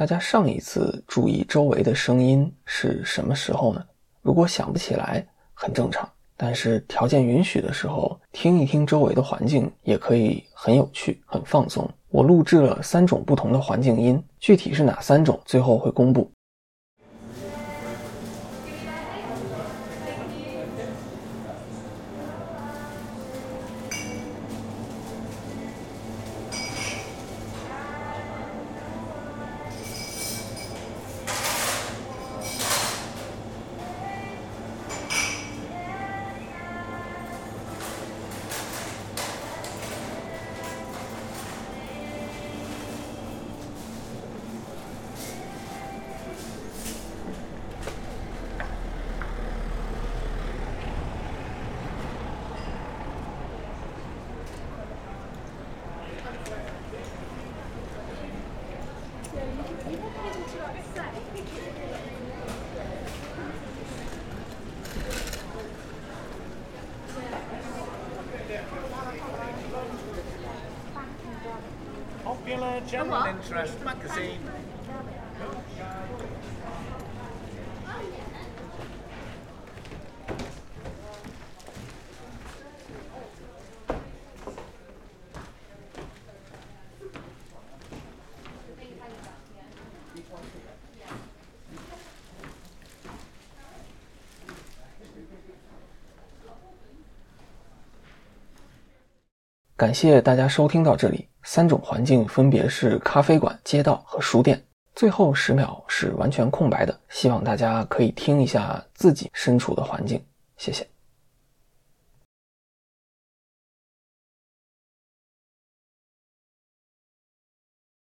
大家上一次注意周围的声音是什么时候呢？如果想不起来，很正常。但是条件允许的时候，听一听周围的环境也可以很有趣、很放松。我录制了三种不同的环境音，具体是哪三种，最后会公布。Popular General Interest Magazine. 感谢大家收听到这里。三种环境分别是咖啡馆、街道和书店。最后十秒是完全空白的，希望大家可以听一下自己身处的环境。谢谢。